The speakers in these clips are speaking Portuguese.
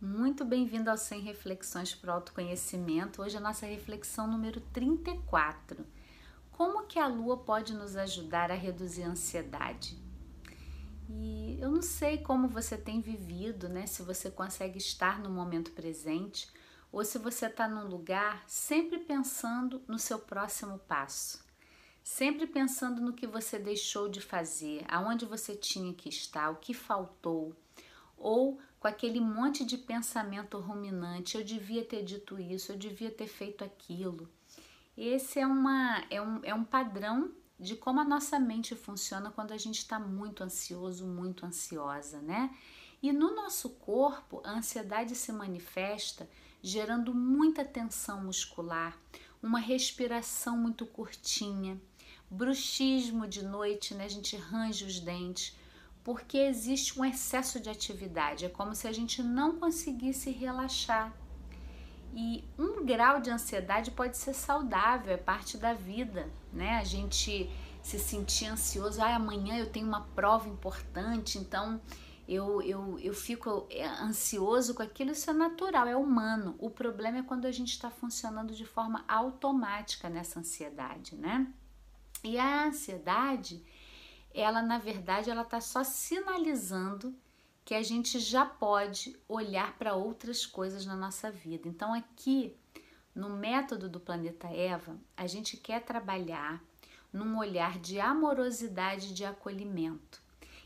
Muito bem-vindo ao 100 Reflexões para o Autoconhecimento. Hoje a nossa reflexão número 34. Como que a lua pode nos ajudar a reduzir a ansiedade? E eu não sei como você tem vivido, né? Se você consegue estar no momento presente ou se você está num lugar sempre pensando no seu próximo passo, sempre pensando no que você deixou de fazer, aonde você tinha que estar, o que faltou, ou com aquele monte de pensamento ruminante, eu devia ter dito isso, eu devia ter feito aquilo. Esse é, uma, é, um, é um padrão de como a nossa mente funciona quando a gente está muito ansioso, muito ansiosa, né? E no nosso corpo, a ansiedade se manifesta gerando muita tensão muscular, uma respiração muito curtinha, bruxismo de noite, né? A gente range os dentes, porque existe um excesso de atividade, é como se a gente não conseguisse relaxar. E um grau de ansiedade pode ser saudável, é parte da vida, né? A gente se sentir ansioso, ah, amanhã eu tenho uma prova importante, então eu, eu, eu fico é, ansioso com aquilo, isso é natural, é humano. O problema é quando a gente está funcionando de forma automática nessa ansiedade, né? E a ansiedade, ela na verdade ela está só sinalizando que a gente já pode olhar para outras coisas na nossa vida. Então aqui no método do planeta Eva, a gente quer trabalhar num olhar de amorosidade, de acolhimento.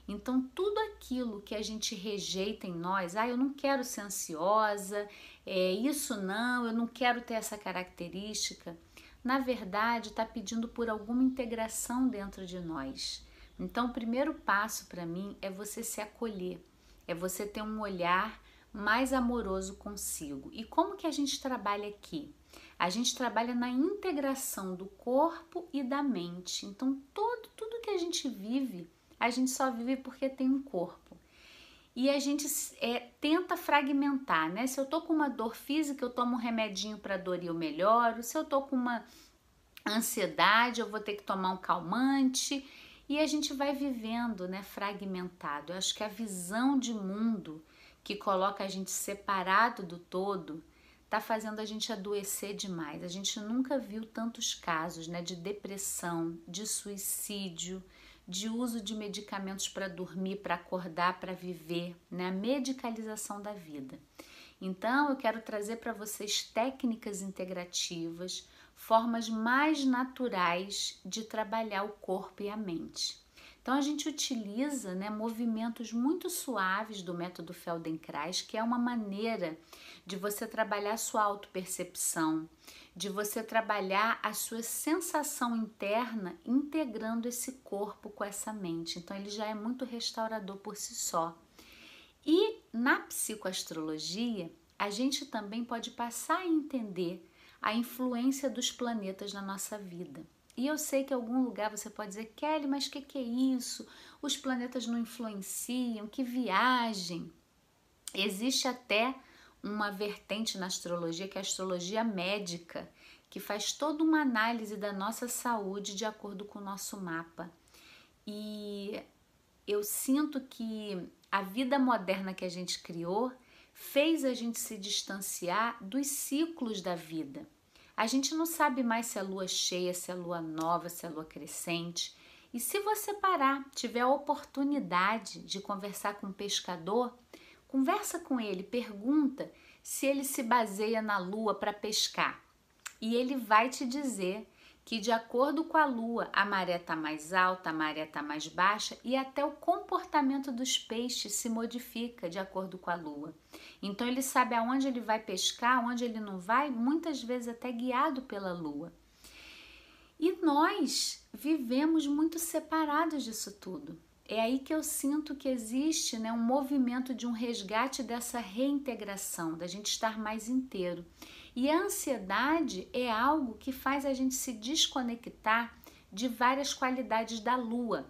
Então, tudo aquilo que a gente rejeita em nós, ah, eu não quero ser ansiosa, é isso não, eu não quero ter essa característica, na verdade está pedindo por alguma integração dentro de nós. Então, o primeiro passo para mim é você se acolher, é você ter um olhar mais amoroso consigo. E como que a gente trabalha aqui? A gente trabalha na integração do corpo e da mente. Então, todo tudo que a gente vive, a gente só vive porque tem um corpo. E a gente é, tenta fragmentar, né? Se eu tô com uma dor física, eu tomo um remedinho para dor e eu melhoro. Se eu tô com uma ansiedade, eu vou ter que tomar um calmante e a gente vai vivendo, né, fragmentado. Eu acho que a visão de mundo que coloca a gente separado do todo está fazendo a gente adoecer demais. A gente nunca viu tantos casos, né, de depressão, de suicídio, de uso de medicamentos para dormir, para acordar, para viver, né, a medicalização da vida. Então, eu quero trazer para vocês técnicas integrativas formas mais naturais de trabalhar o corpo e a mente. Então a gente utiliza né, movimentos muito suaves do método Feldenkrais, que é uma maneira de você trabalhar sua autopercepção, de você trabalhar a sua sensação interna integrando esse corpo com essa mente. Então ele já é muito restaurador por si só. E na psicoastrologia, a gente também pode passar a entender a influência dos planetas na nossa vida. E eu sei que em algum lugar você pode dizer, Kelly, mas o que, que é isso? Os planetas não influenciam, que viagem. Existe até uma vertente na astrologia, que é a astrologia médica, que faz toda uma análise da nossa saúde de acordo com o nosso mapa. E eu sinto que a vida moderna que a gente criou fez a gente se distanciar dos ciclos da vida. A gente não sabe mais se é lua cheia, se é lua nova, se é lua crescente. E se você parar, tiver a oportunidade de conversar com um pescador, conversa com ele, pergunta se ele se baseia na lua para pescar. E ele vai te dizer que de acordo com a lua, a maré está mais alta, a maré está mais baixa e até o comportamento dos peixes se modifica de acordo com a lua. Então ele sabe aonde ele vai pescar, onde ele não vai, muitas vezes até guiado pela lua. E nós vivemos muito separados disso tudo. É aí que eu sinto que existe né, um movimento de um resgate dessa reintegração, da gente estar mais inteiro. E a ansiedade é algo que faz a gente se desconectar de várias qualidades da lua.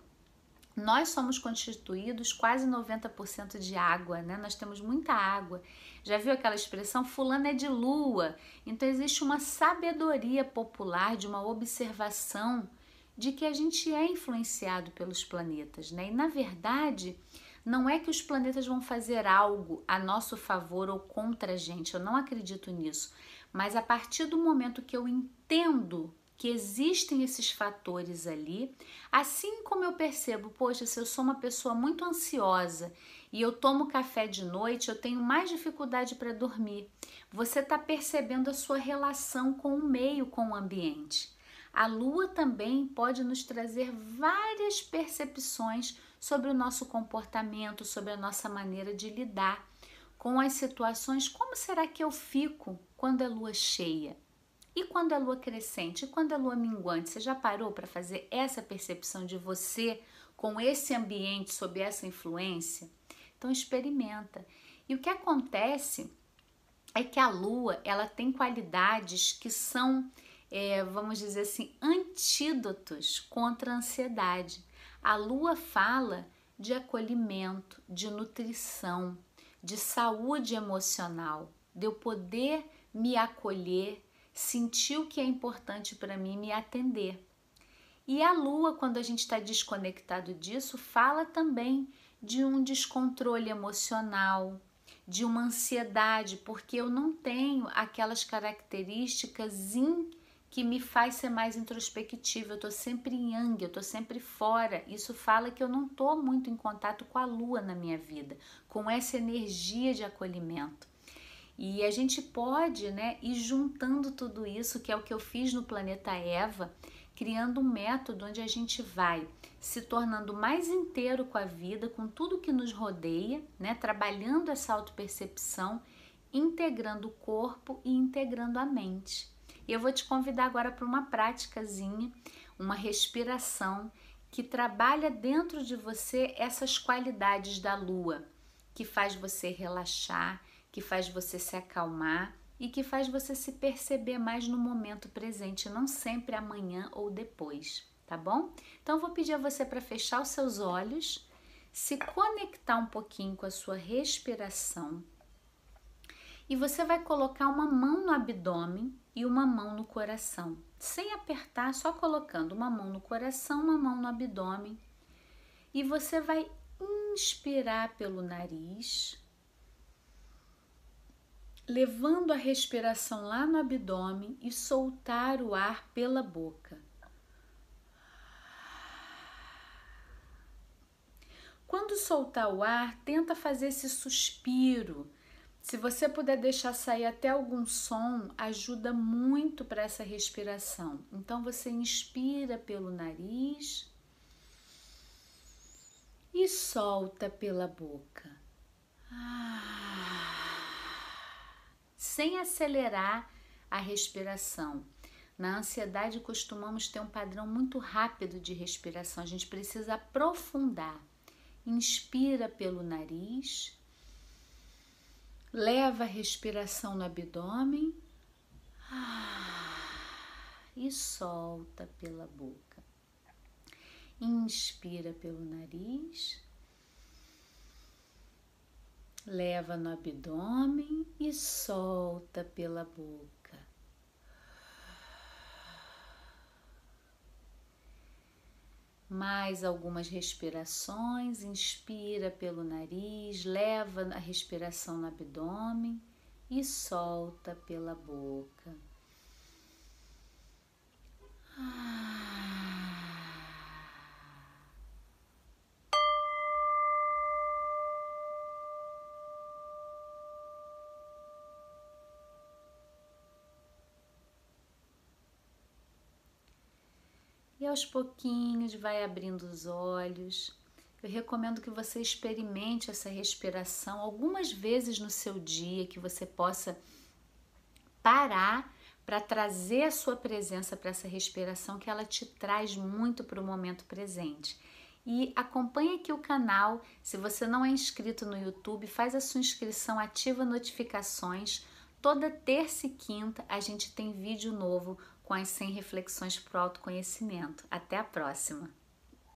Nós somos constituídos quase 90% de água, né? Nós temos muita água. Já viu aquela expressão fulano é de lua? Então existe uma sabedoria popular de uma observação de que a gente é influenciado pelos planetas, né? E na verdade, Não é que os planetas vão fazer algo a nosso favor ou contra a gente, eu não acredito nisso. Mas a partir do momento que eu entendo que existem esses fatores ali, assim como eu percebo, poxa, se eu sou uma pessoa muito ansiosa e eu tomo café de noite, eu tenho mais dificuldade para dormir. Você está percebendo a sua relação com o meio, com o ambiente. A lua também pode nos trazer várias percepções sobre o nosso comportamento, sobre a nossa maneira de lidar com as situações. Como será que eu fico quando é lua cheia? E quando é lua crescente? E quando é lua minguante? Você já parou para fazer essa percepção de você com esse ambiente, sob essa influência? Então experimenta. E o que acontece é que a lua ela tem qualidades que são é, vamos dizer assim, antídotos contra a ansiedade. A lua fala de acolhimento, de nutrição, de saúde emocional, de eu poder me acolher, sentir o que é importante para mim, me atender. E a lua, quando a gente está desconectado disso, fala também de um descontrole emocional, de uma ansiedade, porque eu não tenho aquelas características que me faz ser mais introspectiva. Eu tô sempre em yang, eu tô sempre fora. Isso fala que eu não tô muito em contato com a lua na minha vida, com essa energia de acolhimento. E a gente pode, né, ir juntando tudo isso, que é o que eu fiz no planeta Eva, criando um método onde a gente vai se tornando mais inteiro com a vida, com tudo que nos rodeia, né, trabalhando essa autopercepção, integrando o corpo e integrando a mente. E eu vou te convidar agora para uma práticazinha, uma respiração que trabalha dentro de você essas qualidades da lua, que faz você relaxar, que faz você se acalmar e que faz você se perceber mais no momento presente, não sempre amanhã ou depois, tá bom? Então vou pedir a você para fechar os seus olhos, se conectar um pouquinho com a sua respiração. E você vai colocar uma mão no abdômen e uma mão no coração, sem apertar, só colocando uma mão no coração, uma mão no abdômen. E você vai inspirar pelo nariz, levando a respiração lá no abdômen e soltar o ar pela boca. Quando soltar o ar, tenta fazer esse suspiro se você puder deixar sair até algum som, ajuda muito para essa respiração. Então você inspira pelo nariz e solta pela boca. Sem acelerar a respiração. Na ansiedade costumamos ter um padrão muito rápido de respiração. A gente precisa aprofundar. Inspira pelo nariz Leva a respiração no abdômen e solta pela boca. Inspira pelo nariz, leva no abdômen e solta pela boca. Mais algumas respirações, inspira pelo nariz, leva a respiração no abdômen e solta pela boca. E aos pouquinhos vai abrindo os olhos. Eu recomendo que você experimente essa respiração algumas vezes no seu dia, que você possa parar para trazer a sua presença para essa respiração, que ela te traz muito para o momento presente. E acompanhe aqui o canal. Se você não é inscrito no YouTube, faz a sua inscrição, ativa notificações. Toda terça e quinta a gente tem vídeo novo com as 100 reflexões para o autoconhecimento. Até a próxima!